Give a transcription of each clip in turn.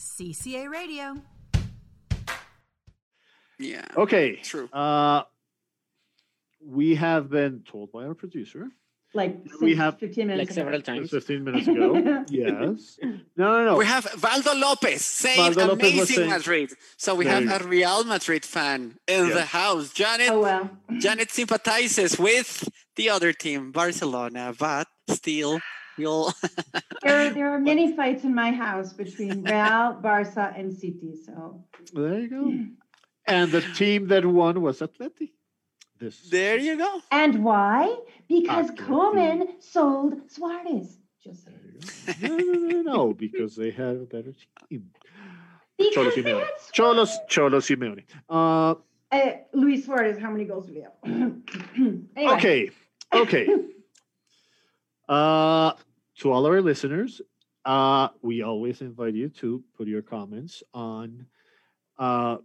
CCA Radio. Yeah. Okay. True. Uh, we have been told by our producer Like We have- 15 minutes like ago. several times. 15 minutes ago. yes. No, no, no. We have Valdo Lopez saying Valdo Lopez amazing saying- Madrid. So we have a Real Madrid fan in Yeah. the house. Janet Oh well. Janet sympathizes with the other team, Barcelona, but still we'll There, there are many fights in my house between Real, Barca, and City. So There you go. And the team that won was Atleti. This. there you go. and why? Because Atleti. Koeman sold Suarez. Just There you go. No, no, no, no, because they had a better team. Cholo Because they Simeone. Cholos, Cholo Simeone. Uh, Uh, Luis Suarez, how many goals do we have? anyway, okay, okay. Uh, to all our listeners, uh, we always invite you to put your comments on uh,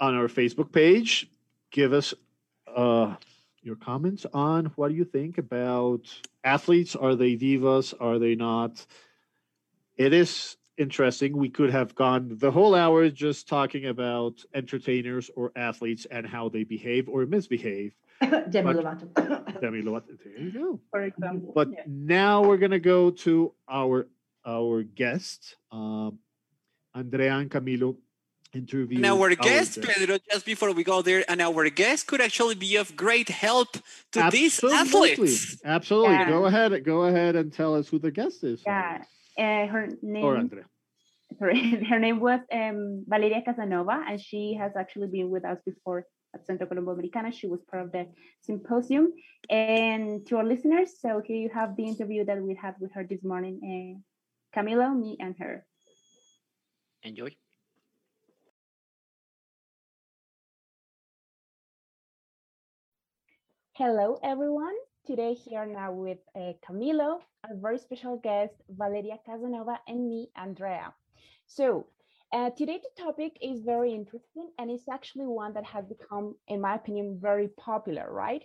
on our Facebook page. Give us uh, your comments on what do you think about athletes? Are they divas? Are they not? It is interesting. We could have gone the whole hour just talking about entertainers or athletes and how they behave or misbehave. Demi but- Lovato. Demi Lovato. There you go. for example. But yeah. now we're gonna go to our our guest, um, Andrea and Camilo interview. And our guest, Pedro, just before we go there, and our guest could actually be of great help to these athletes. Absolutely. Yeah. Go ahead. Go ahead and tell us who the guest is. Yeah, uh, her Or name Andrea. sorry, her name was um, Valeria Casanova, and she has actually been with us before at Centro Colombo Americana. She was part of the symposium. And to our listeners, so here you have the interview that we had with her this morning. Uh, Camilo, me, and her. Enjoy. Hello, everyone. Today here now with uh, Camilo, a very special guest, Valeria Casanova, and me, Andrea. So uh, today the topic is very interesting, and it's actually one that has become, in my opinion, very popular, right?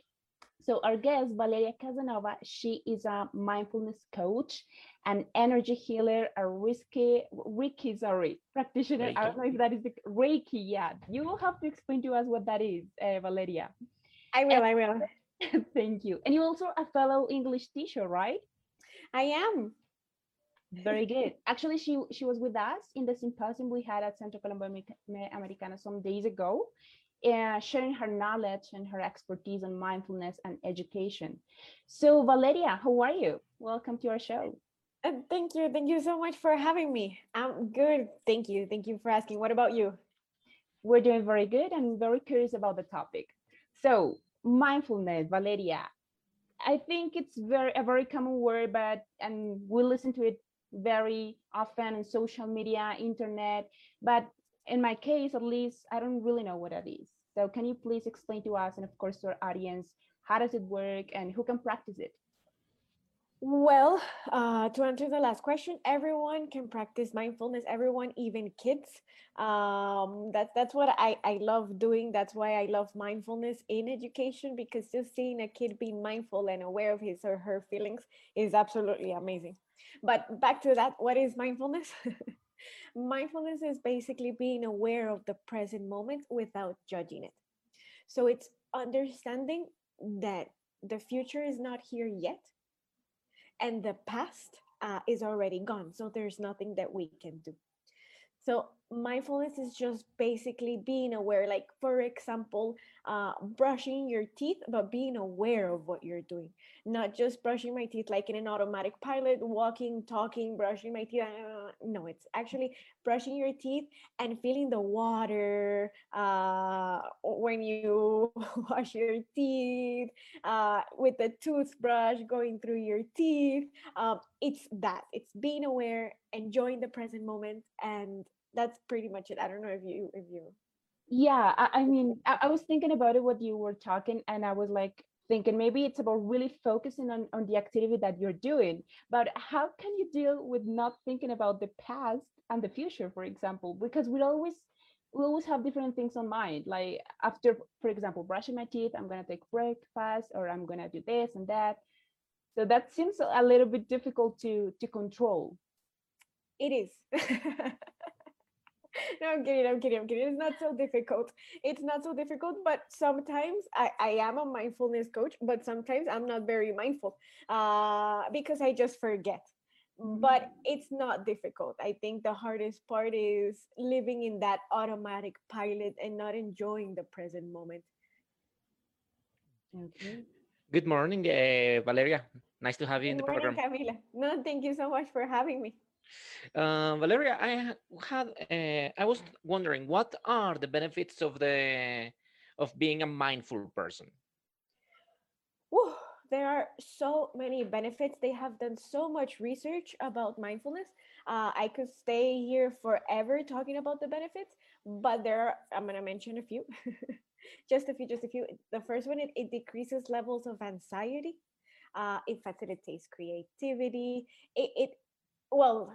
So our guest, Valeria Casanova, she is a mindfulness coach, an energy healer, a risky, Reiki, sorry, practitioner. I don't know if that is the Reiki. Yeah, you will have to explain to us what that is, uh, Valeria. I will, I will. Thank you. And you're also a fellow English teacher, right? I am. Very good. Actually, she she was with us in the symposium we had at Centro Colombo Americana some days ago, uh, sharing her knowledge and her expertise on mindfulness and education. So, Valeria, how are you? Welcome to our show. Uh, thank you. Thank you so much for having me. I'm good. Thank you. Thank you for asking. What about you? We're doing very good and very curious about the topic. So, mindfulness, Valeria. I think it's very a very common word, but and we listen to it very often in social media, internet. But in my case, at least, I don't really know what that is. So, can you please explain to us and, of course, to our audience, how does it work and who can practice it? Well, uh, to answer the last question, everyone can practice mindfulness. Everyone, even kids. Um, that's that's what I I love doing. That's why I love mindfulness in education because just seeing a kid being mindful and aware of his or her feelings is absolutely amazing. But back to that, what is mindfulness? mindfulness is basically being aware of the present moment without judging it. So it's understanding that the future is not here yet and the past uh, is already gone. So there's nothing that we can do. So mindfulness is just basically being aware, like for example, uh, brushing your teeth, but being aware of what you're doing, not just brushing my teeth like in an automatic pilot, walking, talking, brushing my teeth. uh, no, it's actually brushing your teeth and feeling the water uh, when you wash your teeth, uh, with the toothbrush going through your teeth. Um, it's that. It's being aware, enjoying the present moment, and that's pretty much it. I don't know if you if you Yeah, I, I mean, I, I was thinking about it what you were talking, and I was like thinking maybe it's about really focusing on, on the activity that you're doing. But how can you deal with not thinking about the past and the future, for example? Because we always we always have different things on mind. Like after, for example, brushing my teeth, I'm gonna take breakfast, or I'm gonna do this and that. So that seems a little bit difficult to to control. it is. no, I'm kidding. I'm kidding. I'm kidding. It's not so difficult. It's not so difficult, but sometimes I, I am a mindfulness coach, but sometimes I'm not very mindful uh, because I just forget. But it's not difficult. I think the hardest part is living in that automatic pilot and not enjoying the present moment. Okay. Good morning, uh, Valeria. Nice to have you in Good the morning, program. Camila. No, thank you so much for having me. Uh, Valeria, I had uh, I was wondering what are the benefits of the of being a mindful person? There are so many benefits. They have done so much research about mindfulness. Uh, I could stay here forever talking about the benefits, but there are, I'm going to mention a few. just a few, just a few. The first one, it, it decreases levels of anxiety. Uh, it facilitates creativity. It, it, well,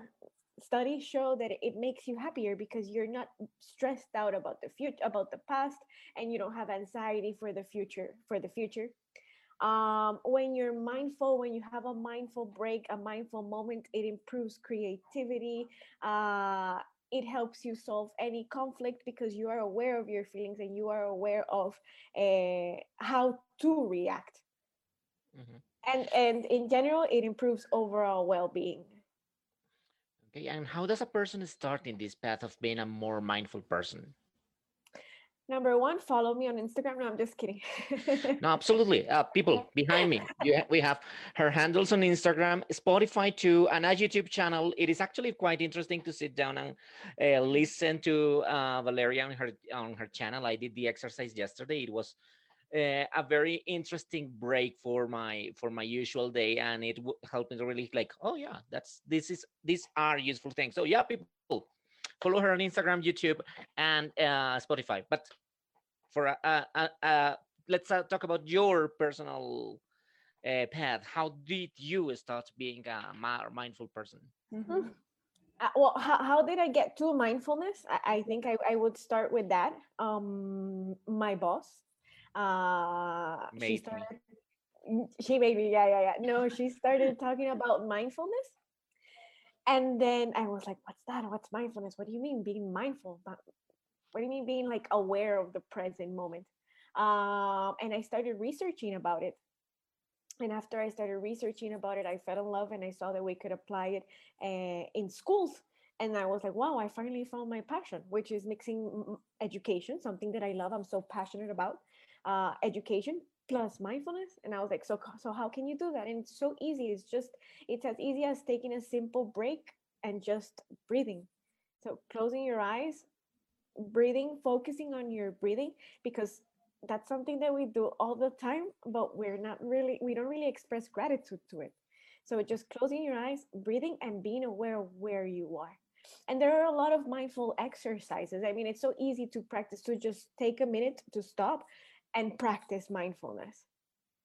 studies show that it makes you happier because you're not stressed out about the future, about the past, and you don't have anxiety for the future, for the future. Um, when you're mindful when you have a mindful break a mindful moment it improves creativity uh, it helps you solve any conflict because you are aware of your feelings and you are aware of uh, how to react. Mhm. and and in general it improves overall well-being Okay, and how does a person start in this path of being a more mindful person? number one follow me on instagram no i'm just kidding No, absolutely. Uh, people behind me, you ha- we have her handles on Instagram, Spotify too, and a YouTube channel. It is actually quite interesting to sit down and uh, listen to uh, Valeria on her on her channel. I did the exercise yesterday. It was uh, a very interesting break for my for my usual day, and it helped me to really like, oh yeah, that's this is these are useful things. So yeah, people follow her on Instagram, YouTube, and uh, Spotify. But for a, a, a, a let's uh, talk about your personal uh, path. How did you start being a mindful person? Mhm. uh, well how, how did i get to mindfulness i, I think I, I would start with that um my boss uh she me. started Mm, she made me yeah yeah yeah. No she started talking about mindfulness. And then i was like what's that? What's mindfulness? What do you mean being mindful? But what do you mean being like aware of the present moment? Um and i started researching about it. And after i started researching about it i fell in love and i saw that we could apply it uh, in schools. And i was like wow i finally found my passion which is mixing education something that i love i'm so passionate about uh, education plus mindfulness and i was like so so how can you do that? And it's so easy it's just it's as easy as taking a simple break and just breathing. So closing your eyes breathing focusing on your breathing because that's something that we do all the time but we're not really we don't really express gratitude to it. So just closing your eyes breathing and being aware of where you are. And there are a lot of mindful exercises. I mean it's so easy to practice to just take a minute to stop and practice mindfulness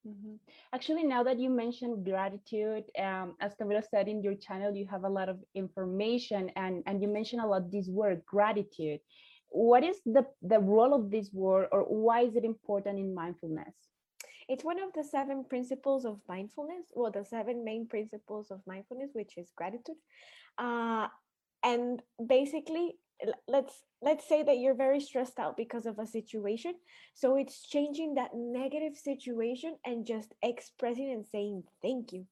Mhm. Actually, now that you mentioned gratitude, um, as Camila said in your channel, you have a lot of information, and and you mentioned a lot this word gratitude. What is the the role of this word, or why is it important in mindfulness? it's one of the seven principles of mindfulness well the seven main principles of mindfulness which is gratitude uh, and basically let's let's say that you're very stressed out because of a situation so it's changing that negative situation and just expressing and saying thank you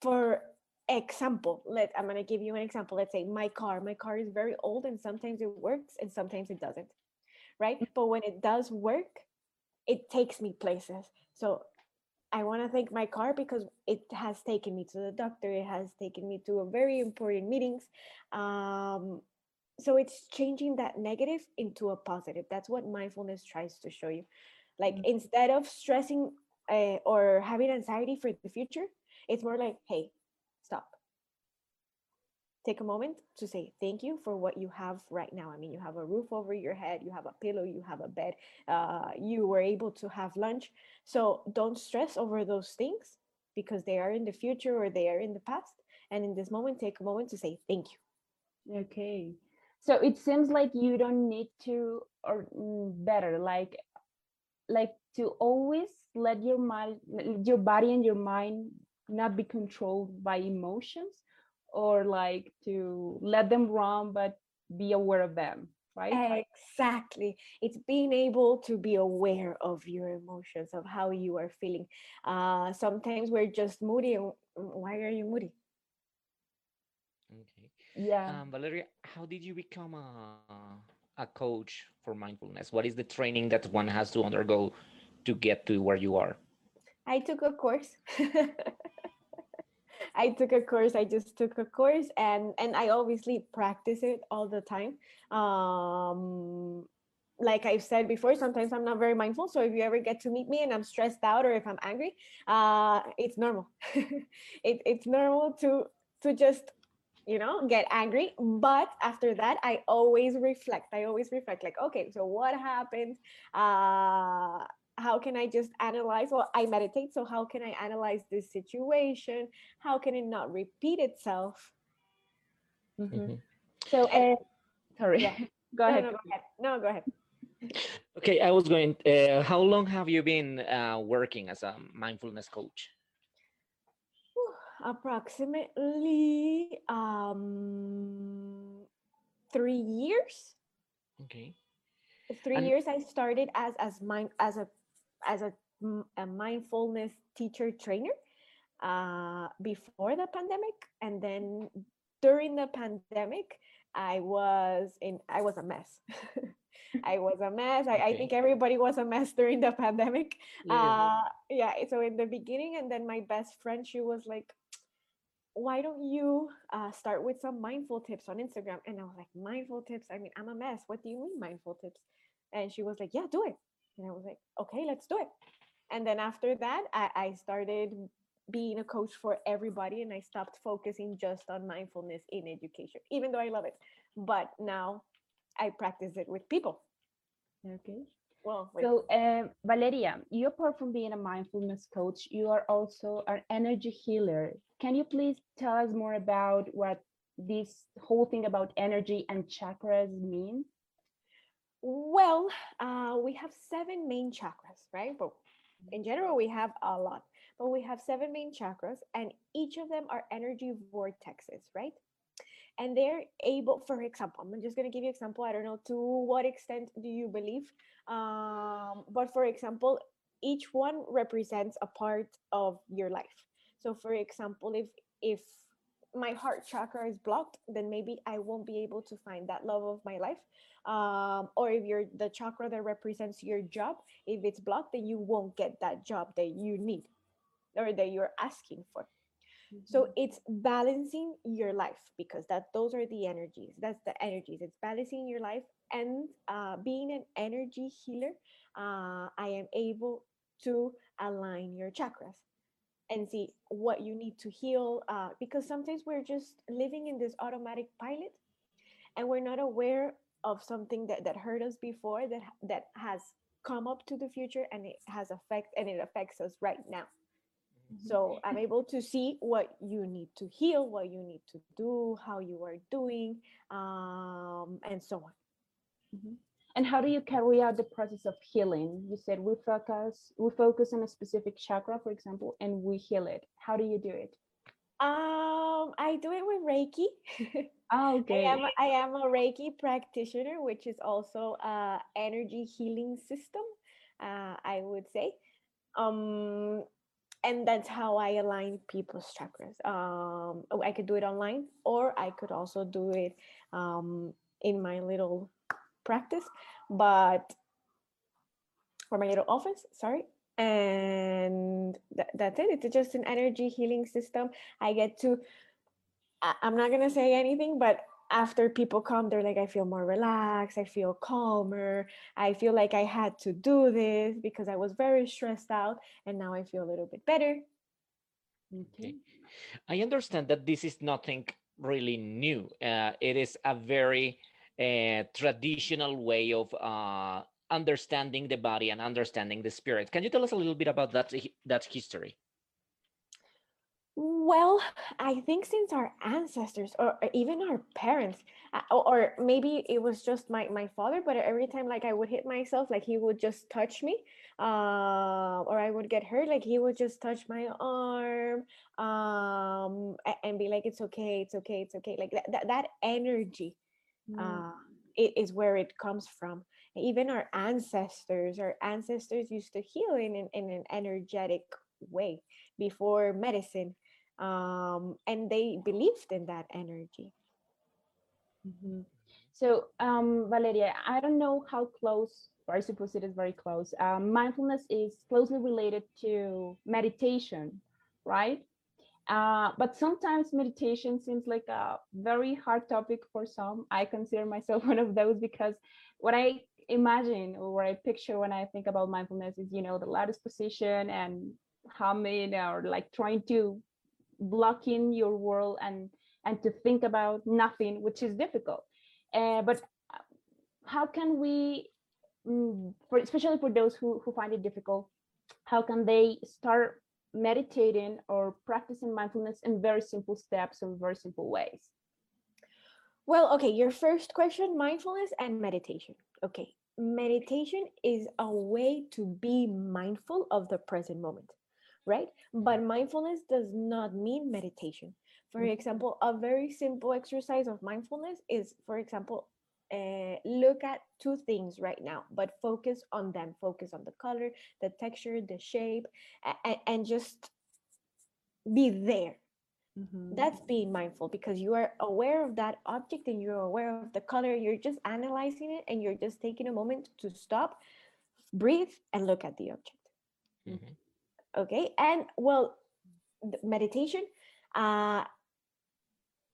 for example let i'm going to give you an example let's say my car my car is very old and sometimes it works and sometimes it doesn't right but when it does work it takes me places so I want to thank my car because it has taken me to the doctor. It has taken me to a very important meetings. Um, so it's changing that negative into a positive. That's what mindfulness tries to show you. Like Mm. instead of stressing uh, or having anxiety for the future, it's more like, hey, stop. Take a moment to say thank you for what you have right now. I mean, you have a roof over your head, you have a pillow, you have a bed, uh, you were able to have lunch. So don't stress over those things because they are in the future or they are in the past. And in this moment, take a moment to say thank you. Okay, so it seems like you don't need to, or mm, better, like like to always let your mind, your body and your mind not be controlled by emotions, or like to let them run, but be aware of them right? Exactly. It's being able to be aware of your emotions of how you are feeling. Uh sometimes we're just moody why are you moody yeah um, valeria how did you become a a coach for mindfulness what is the training that one has to undergo to get to where you are i took a course I took a course. I just took a course, and and I obviously practice it all the time. Um, like I've said before, sometimes I'm not very mindful. So if you ever get to meet me and I'm stressed out or if I'm angry, uh, it's normal. it, it's normal to to just you know get angry but after that i always reflect i always reflect like okay so what happened uh how can I just analyze? Well, I meditate, so how can I analyze this situation? How can it not repeat itself? Mm-hmm. Mm-hmm. So, uh, sorry, yeah. go, no, ahead. No, go ahead. No, go ahead. Okay, I was going. Uh, how long have you been uh, working as a mindfulness coach? Approximately um, three years. Okay. Three and years. I started as as mind as a as a, a mindfulness teacher trainer uh, before the pandemic, and then during the pandemic, I was in I was a mess. I was a mess. I, okay. I, think everybody was a mess during the pandemic. Yeah. Uh, yeah. So in the beginning, and then my best friend, she was like, "Why don't you uh, start with some mindful tips on Instagram?" And I was like, "Mindful tips? I mean, I'm a mess. What do you mean mindful tips?" And she was like, "Yeah, do it." And I was like, okay, let's do it. And then after that, I, I started being a coach for everybody and I stopped focusing just on mindfulness in education, even though I love it. But now I practice it with people. Okay. Well, so uh, Valeria, you apart from being a mindfulness coach, you are also an energy healer. Can you please tell us more about what this whole thing about energy and chakras mean? Well, uh, we have seven main chakras, right? But in general, we have a lot, but we have seven main chakras, and each of them are energy vortexes, right? And they're able, for example, I'm just going to give you example. I don't know to what extent do you believe, um, but for example, each one represents a part of your life. So, for example, if if my heart chakra is blocked, then maybe I won't be able to find that love of my life. Um, or if you're the chakra that represents your job, if it's blocked, then you won't get that job that you need or that you're asking for. Mm-hmm. So it's balancing your life because that those are the energies. That's the energies. It's balancing your life and uh, being an energy healer. Uh, I am able to align your chakras and see what you need to heal uh, because sometimes we're just living in this automatic pilot and we're not aware of something that, that hurt us before that that has come up to the future and it has effect and it affects us right now mm-hmm. so i'm able to see what you need to heal what you need to do how you are doing um, and so on mm-hmm. And how do you carry out the process of healing? You said we focus we focus on a specific chakra, for example, and we heal it. How do you do it? Um, I do it with Reiki. Oh, okay. I am I am a Reiki practitioner, which is also a energy healing system. Uh, I would say, um, and that's how I align people's chakras. Um, I could do it online, or I could also do it um, in my little practice, but for my little office, sorry. And th- that's it. It's just an energy healing system. I get to, I- I'm not going to say anything, but after people come, they're like, I feel more relaxed. I feel calmer. I feel like I had to do this because I was very stressed out. And now I feel a little bit better. Okay. I understand that this is nothing really new. Uh, it is a very a traditional way of uh, understanding the body and understanding the spirit. Can you tell us a little bit about that that history? Well, I think since our ancestors or even our parents, uh, or maybe it was just my, my father, but every time like I would hit myself, like he would just touch me, uh, or I would get hurt, like he would just touch my arm um, and be like, it's okay, it's okay, it's okay. Like that, that, that energy mm. uh, it is where it comes from even our ancestors our ancestors used to heal in, in, in an energetic way before medicine um, and they believed in that energy mm-hmm. so um, valeria i don't know how close or i suppose it is very close um, mindfulness is closely related to meditation right uh, but sometimes meditation seems like a very hard topic for some. I consider myself one of those because what I imagine or what I picture when I think about mindfulness is, you know, the lotus position and humming or like trying to block in your world and and to think about nothing, which is difficult. Uh, but how can we, mm, for especially for those who who find it difficult, how can they start meditating or practicing mindfulness in very simple steps or very simple ways? Well, okay, your first question mindfulness and meditation. Okay, meditation is a way to be mindful of the present moment, right? But mindfulness does not mean meditation. For mm-hmm. example, a very simple exercise of mindfulness is, for example, uh, look at two things right now, but focus on them. Focus on the color, the texture, the shape, and, and just be there. Mm-hmm. That's being mindful because you are aware of that object and you're aware of the color. You're just analyzing it and you're just taking a moment to stop, breathe, and look at the object. Mm-hmm. Okay. And well, meditation, uh,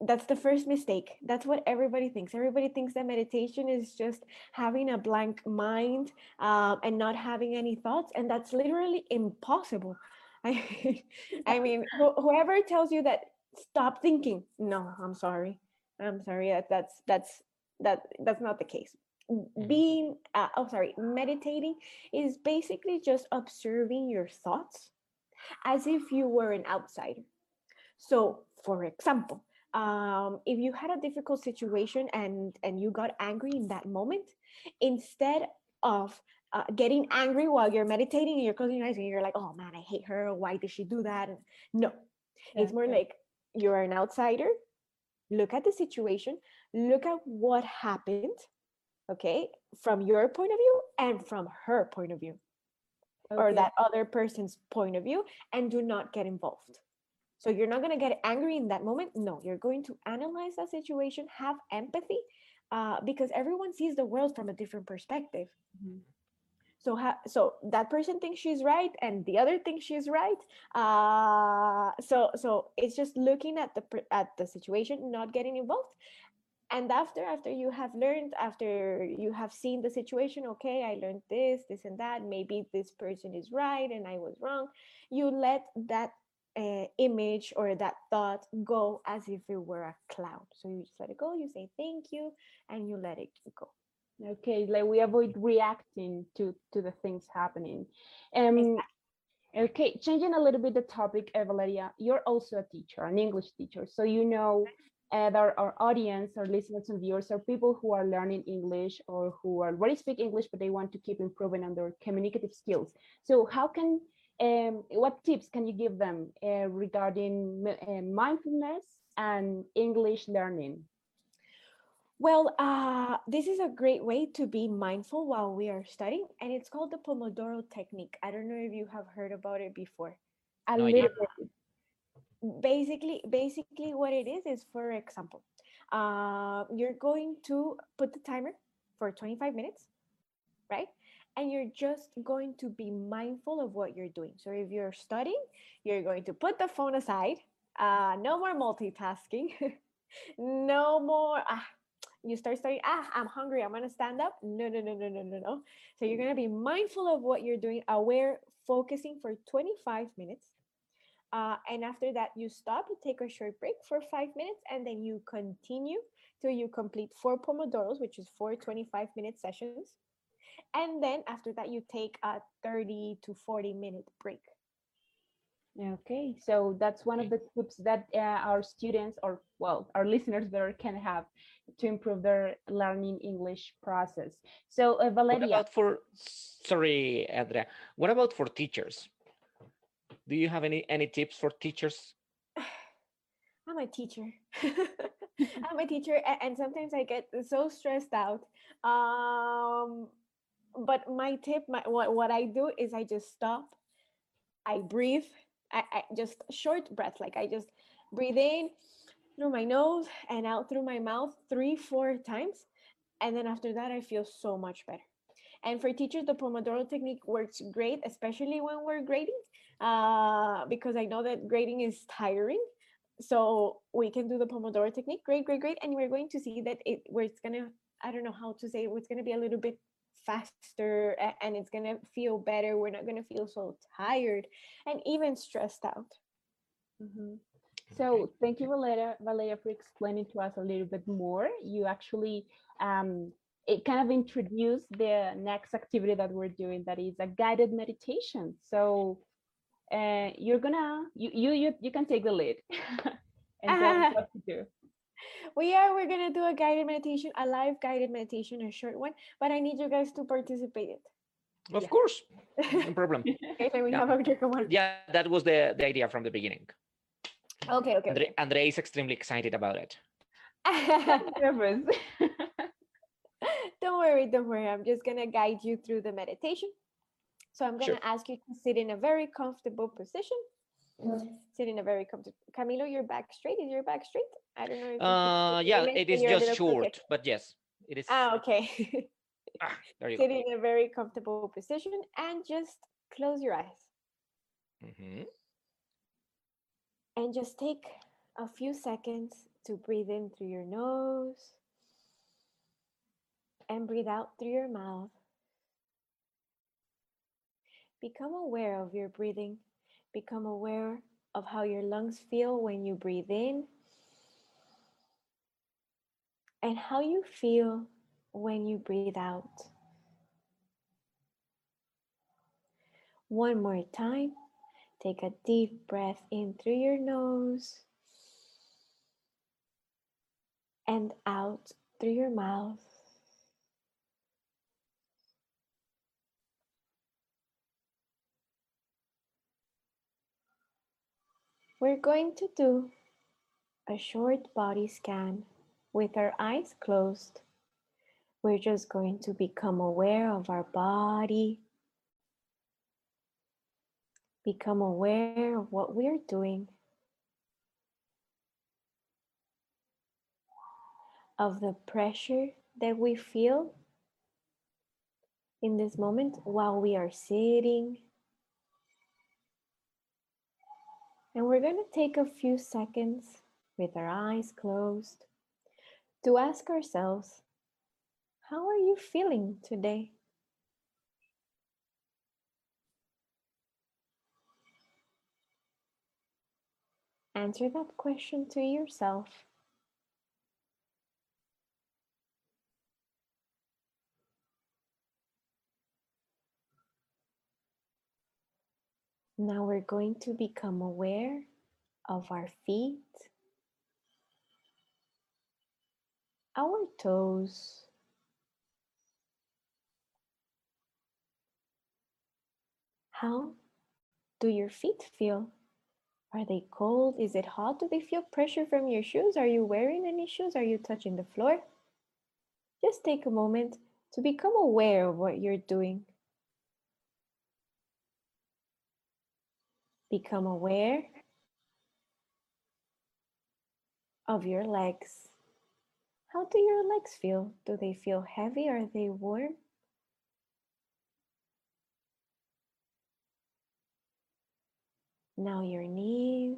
that's the first mistake. That's what everybody thinks. Everybody thinks that meditation is just having a blank mind um, and not having any thoughts, and that's literally impossible. I, I mean, wh- whoever tells you that stop thinking, no, I'm sorry, I'm sorry. That, that's that's that that's not the case. Mm-hmm. Being, uh, oh, sorry, meditating is basically just observing your thoughts as if you were an outsider. So, for example, um, if you had a difficult situation and and you got angry in that moment instead of uh, getting angry while you're meditating and you're closing your eyes and you're like oh man i hate her. Why did she do that? No. Yeah, it's more yeah. like you're an outsider. Look at the situation. Look at what happened okay from your point of view and from her point of view okay. or that other person's point of view and do not get involved so you're not going to get angry in that moment. No, you're going to analyze that situation, have empathy, uh, because everyone sees the world from a different perspective. Mm-hmm. So, ha- so that person thinks she's right, and the other thinks she's right. Uh, so, so it's just looking at the at the situation, not getting involved, and after after you have learned after you have seen the situation okay i learned this this and that maybe this person is right and i was wrong you let that uh, image or that thought go as if it were a cloud. So you just let it go, you say thank you, and you let it go. Okay, like we avoid reacting to to the things happening. Um, exactly. Okay, changing a little bit the topic, Valeria, you're also a teacher, an English teacher. So you know uh, that our audience, our listeners and viewers are people who are learning English or who already speak English, but they want to keep improving on their communicative skills. So how can um, what tips can you give them uh, regarding uh, mindfulness and English learning? Well, uh, this is a great way to be mindful while we are studying, and it's called the Pomodoro technique. I don't know if you have heard about it before. A no little Basically, basically, what it is is, for example, uh, you're going to put the timer for 25 minutes, right? And you're just going to be mindful of what you're doing. So if you're studying, you're going to put the phone aside. Uh, no more multitasking. no more. Ah, you start studying. Ah, I'm hungry. I'm gonna stand up. No, no, no, no, no, no, no. So you're gonna be mindful of what you're doing, aware, focusing for 25 minutes. Uh, and after that, you stop, you take a short break for five minutes, and then you continue till you complete four Pomodoros, which is four 25 minute sessions and then after that you take a 30 to 40 minute break. Okay so that's one of the tips that uh, our students or well our listeners there can have to improve their learning english process. So uh, valeria. what about for sorry andrea what about for teachers? Do you have any any tips for teachers? I'm a teacher. I'm a teacher, and sometimes I get so stressed out. Um, but my tip, my what, what I do is I just stop, I breathe, I, I just short breath, like I just breathe in through my nose and out through my mouth three, four times. And then after that, I feel so much better. And for teachers, the Pomodoro technique works great, especially when we're grading, uh, because I know that grading is tiring. So we can do the Pomodoro technique. Great, great, great. And we're going to see that it where it's gonna, I don't know how to say it, it's gonna be a little bit faster and it's gonna feel better. We're not gonna feel so tired and even stressed out. Mm-hmm. So thank you, Valeria, Valeria, for explaining to us a little bit more. You actually um, it kind of introduced the next activity that we're doing, that is a guided meditation. So uh, you're gonna you you you, you can take the lead and tell us what to do. We are we're gonna do a guided meditation, a live guided meditation, a short one, but I need you guys to participate. Of yeah. course, no problem. okay, then we yeah. have a water. Yeah, that was the the idea from the beginning. Okay, okay. Andre, Andre is extremely excited about it. don't worry, don't worry. I'm just gonna guide you through the meditation. So I'm gonna sure. ask you to sit in a very comfortable position. Sit in a very comfortable. Camilo, your back straight. Is your back straight? I don't know. uh, yeah, it is just short, but yes, it is. Ah, okay. ah, there you sit go. in a very comfortable position and just close your eyes. Mm -hmm and just take a few seconds to breathe in through your nose and breathe out through your mouth. Become aware of your breathing. Become aware of how your lungs feel when you breathe in and how you feel when you breathe out. One more time. Take a deep breath in through your nose and out through your mouth. We're going to do a short body scan with our eyes closed. We're just going to become aware of our body, become aware of what we're doing, of the pressure that we feel in this moment while we are sitting. And we're going to take a few seconds with our eyes closed to ask ourselves, how are you feeling today? Answer that question to yourself. Now we're going to become aware of our feet, our toes, how do your feet feel? Are they cold? Is it hot? Do they feel pressure from your shoes? Are you wearing any shoes? Are you touching the floor? Just take a moment to become aware of what you're doing. Become aware of your legs. How do your legs feel? Do they feel heavy? Are they warm? Now your knees.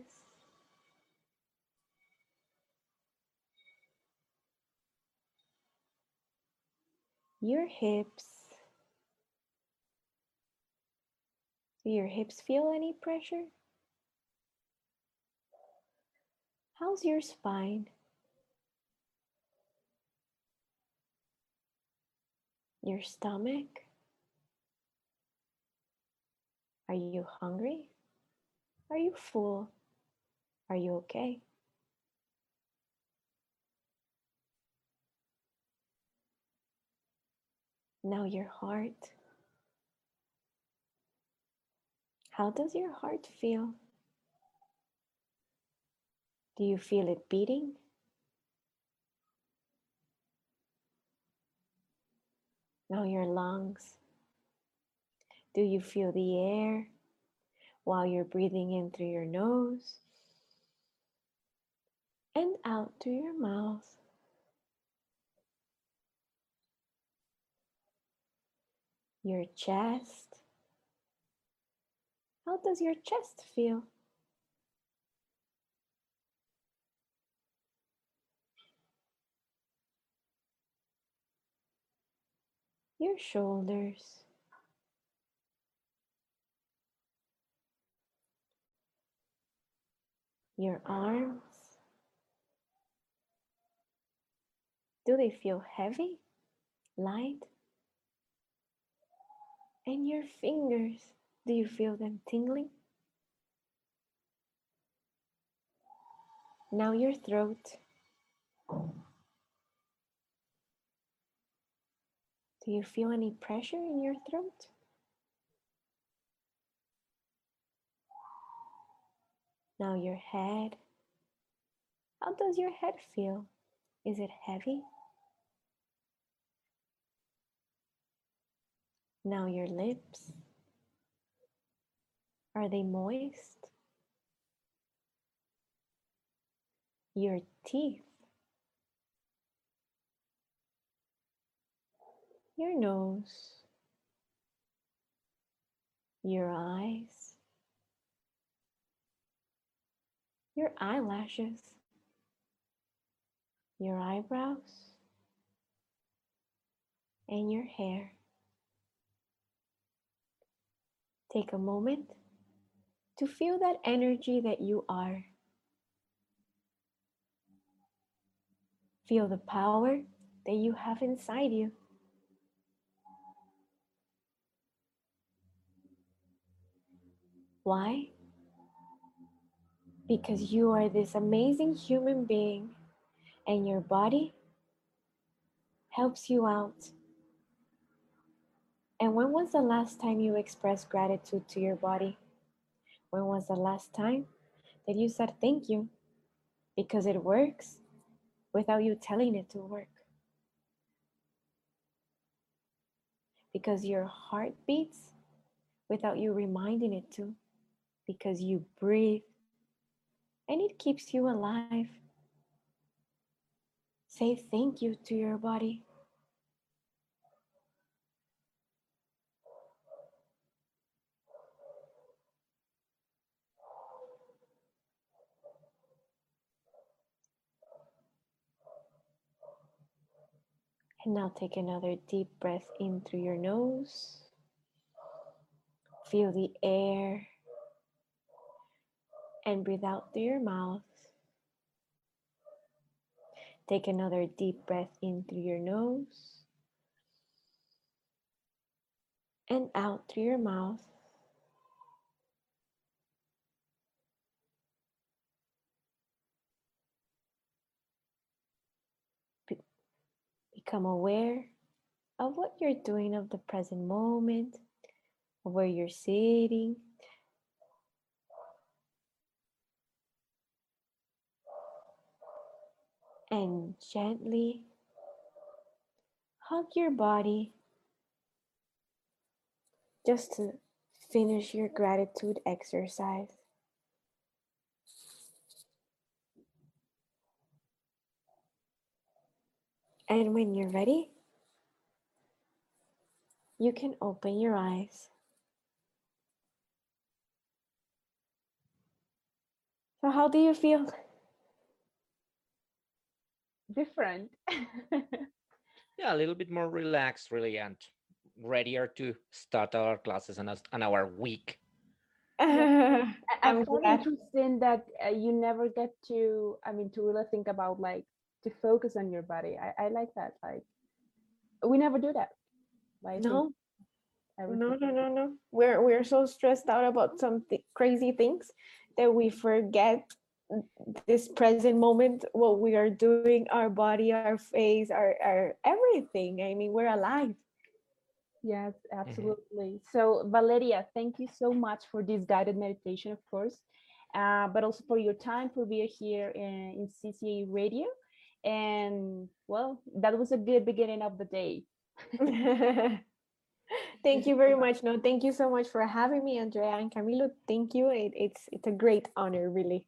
Your hips. Do your hips feel any pressure? How's your spine? Your stomach? Are you hungry? Are you full? Are you okay? Now your heart. How does your heart feel? Do you feel it beating? Now your lungs. Do you feel the air while you're breathing in through your nose and out through your mouth? Your chest. How does your chest feel? Your shoulders. Your arms. Do they feel heavy, light? And your fingers, do you feel them tingling? Now your throat. Do you feel any pressure in your throat? Now your head. How does your head feel? Is it heavy? Now your lips. Are they moist? Your teeth. Your nose. Your eyes. Your eyelashes. Your eyebrows. And your hair. Take a moment to feel that energy that you are. Feel the power that you have inside you. Why? Because you are this amazing human being and your body helps you out. And when was the last time you expressed gratitude to your body? When was the last time that you said thank you? Because it works without you telling it to work. Because your heart beats without you reminding it to. Because you breathe and it keeps you alive. Say thank you to your body. And now take another deep breath in through your nose. Feel the air and breathe out through your mouth. Take another deep breath in through your nose and out through your mouth. Become aware of what you're doing of the present moment, of where you're sitting. And gently hug your body just to finish your gratitude exercise. And when you're ready, you can open your eyes. So, how do you feel? Different. yeah, a little bit more relaxed, really, and readier to start our classes and, and our week. Yeah. I'm glad. interesting that uh, you never get to, I mean, to really think about like to focus on your body. I, I like that. Like we never do that. Like no. No, no, no, no. We're we're so stressed out about some th- crazy things that we forget this present moment, what we are doing, our body, our face, our, our everything. I mean, we're alive. Yes, absolutely. Mm-hmm. So, Valeria, thank you so much for this guided meditation, of course, uh, but also for your time for being here in, in CCA Radio. And well, that was a good beginning of the day. thank you very much. No, thank you so much for having me, Andrea and Camilo. Thank you. It, it's it's a great honor, really.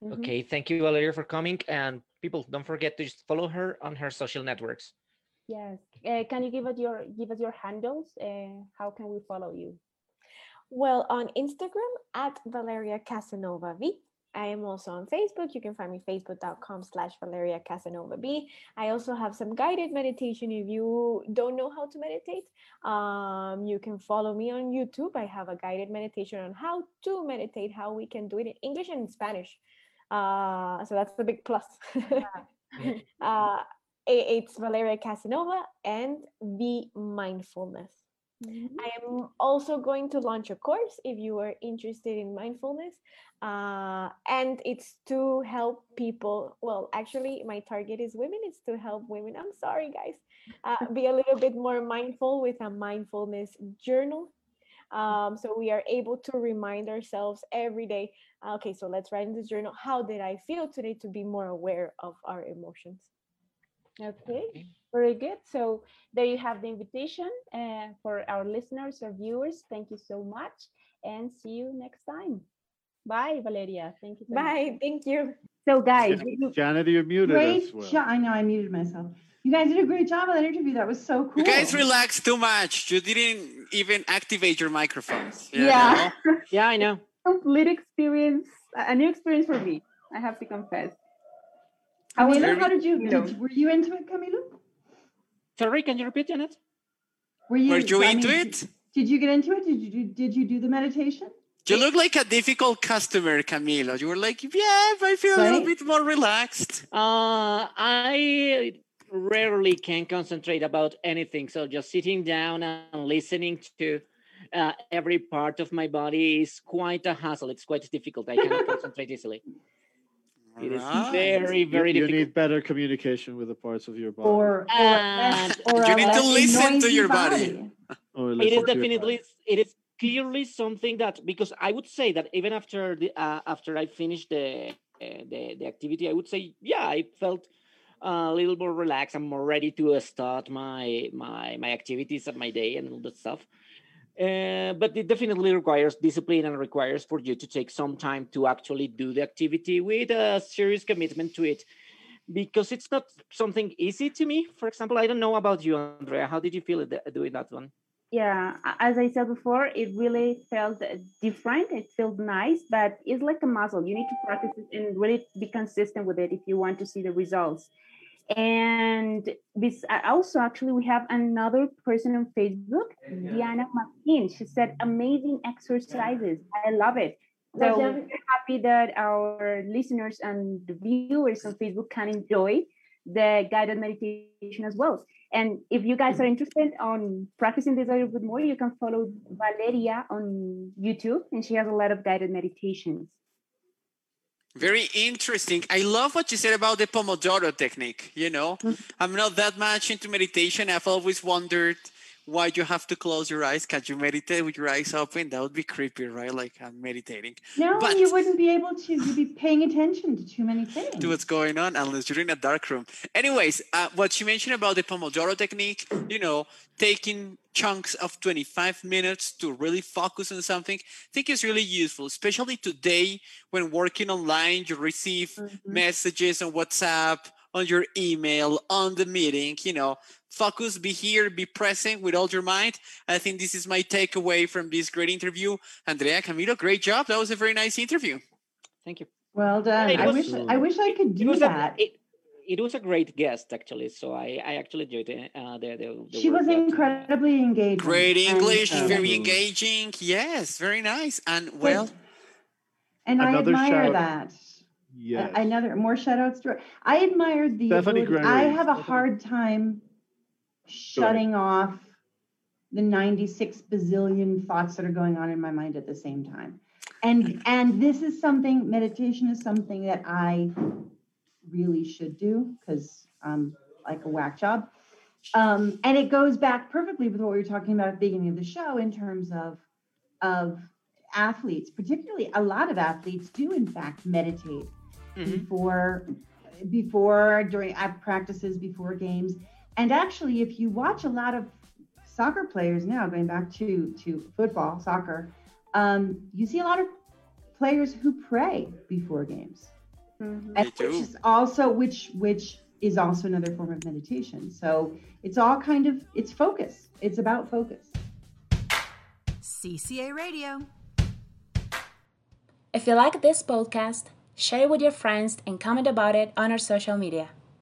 Mm -hmm. Okay, thank you, Valeria, for coming. And people, don't forget to just follow her on her social networks. Yes. Uh, can you give us your give us your handles? Uh, how can we follow you? Well, on Instagram at Valeria Casanova V. I am also on Facebook. You can find me facebook.com slash Valeria Casanova B. I also have some guided meditation. If you don't know how to meditate, um, you can follow me on YouTube. I have a guided meditation on how to meditate, how we can do it in English and in Spanish. Uh, so that's the big plus. uh, it's Valeria Casanova and the mindfulness. Mm-hmm. I am also going to launch a course if you are interested in mindfulness. Uh, and it's to help people. Well, actually, my target is women. It's to help women. I'm sorry, guys. Uh, be a little bit more mindful with a mindfulness journal. Um, so we are able to remind ourselves every day okay, so let's write in the journal how did I feel today to be more aware of our emotions. Okay, very good. So there you have the invitation uh, for our listeners or viewers. Thank you so much and see you next time. Bye, Valeria. Thank you. So Bye. Much. Thank you. So, guys, Janet, you're muted. Great well. I know I muted myself. You guys did a great job on that interview. That was so cool. You guys relaxed too much. You didn't even activate your microphones. yeah. yeah, I know. Complete experience, a new experience for me. I have to confess. Camilo, how did you, did, were you into it, Camilo? Sorry, can you repeat, Janet? Were you, were you into mean, it? Did you get into it? Did you do, did you do the meditation? You look like a difficult customer, Camilo. You were like, yeah, I feel right? a little bit more relaxed. Uh, I rarely can concentrate about anything. So just sitting down and listening to uh, every part of my body is quite a hassle. It's quite difficult. I cannot concentrate easily. It is very, very you, you need better communication with the parts of your body. Or, or, or you need to listen to your body. body. it is definitely it is clearly something that because I would say that even after the uh, after I finished the, uh, the the activity, I would say yeah, I felt a little more relaxed. I'm more ready to start my my my activities of my day and all that stuff. Uh, but it definitely requires discipline and requires for you to take some time to actually do the activity with a serious commitment to it. Because it's not something easy to me. For example i don't know about you andrea. How did you feel doing that one? Yeah as i said before it really felt different. It felt nice but it's like a muscle. You need to practice it and really be consistent with it if you want to see the results and this also actually we have another person on facebook yeah. diana martin. She said amazing exercises. I love it. So we're happy that our listeners and the viewers on facebook can enjoy the guided meditation as well. And if you guys are interested on practicing this a little bit more you can follow valeria on youtube and she has a lot of guided meditations very interesting. I love what you said about the Pomodoro technique. You know, mm-hmm. I'm not that much into meditation. I've always wondered why you have to close your eyes. Can you meditate with your eyes open? That would be creepy, right? Like I'm meditating. No, but you wouldn't be able to. You'd be paying attention to too many things. To what's going on, unless you're in a dark room. Anyways, uh, what you mentioned about the Pomodoro technique, you know, taking chunks of 25 minutes to really focus on something, I think is really useful, especially today when working online, you receive mm-hmm. messages on WhatsApp on your email, on the meeting, you know, focus, be here, be present with all your mind. I think this is my takeaway from this great interview. Andrea Camilo, great job. That was a very nice interview. Thank you. Well done. I wish I wish I could do that. A, it, it, was a great guest, actually. So I, I actually enjoyed it. Uh, the, the, the she was incredibly engaging. Great English, and, very engaging. Yes, very nice. And well, and I admire that. Yes. Another more shout outs to her. I admired the Stephanie ability, I have a hard time shutting off the 96 bazillion thoughts that are going on in my mind at the same time. And and this is something meditation is something that I really should do because I'm like a whack job. Um, and it goes back perfectly with what we were talking about at the beginning of the show in terms of of athletes, particularly a lot of athletes do in fact meditate mm-hmm. before before during at practices before games And actually, if you watch a lot of soccer players now, going back to, to football, soccer, um, you see a lot of players who pray before games. Mm-hmm. And which is also which which is also another form of meditation. So it's all kind of it's focus. It's about focus. CCA Radio. If you like this podcast, share it with your friends and comment about it on our social media.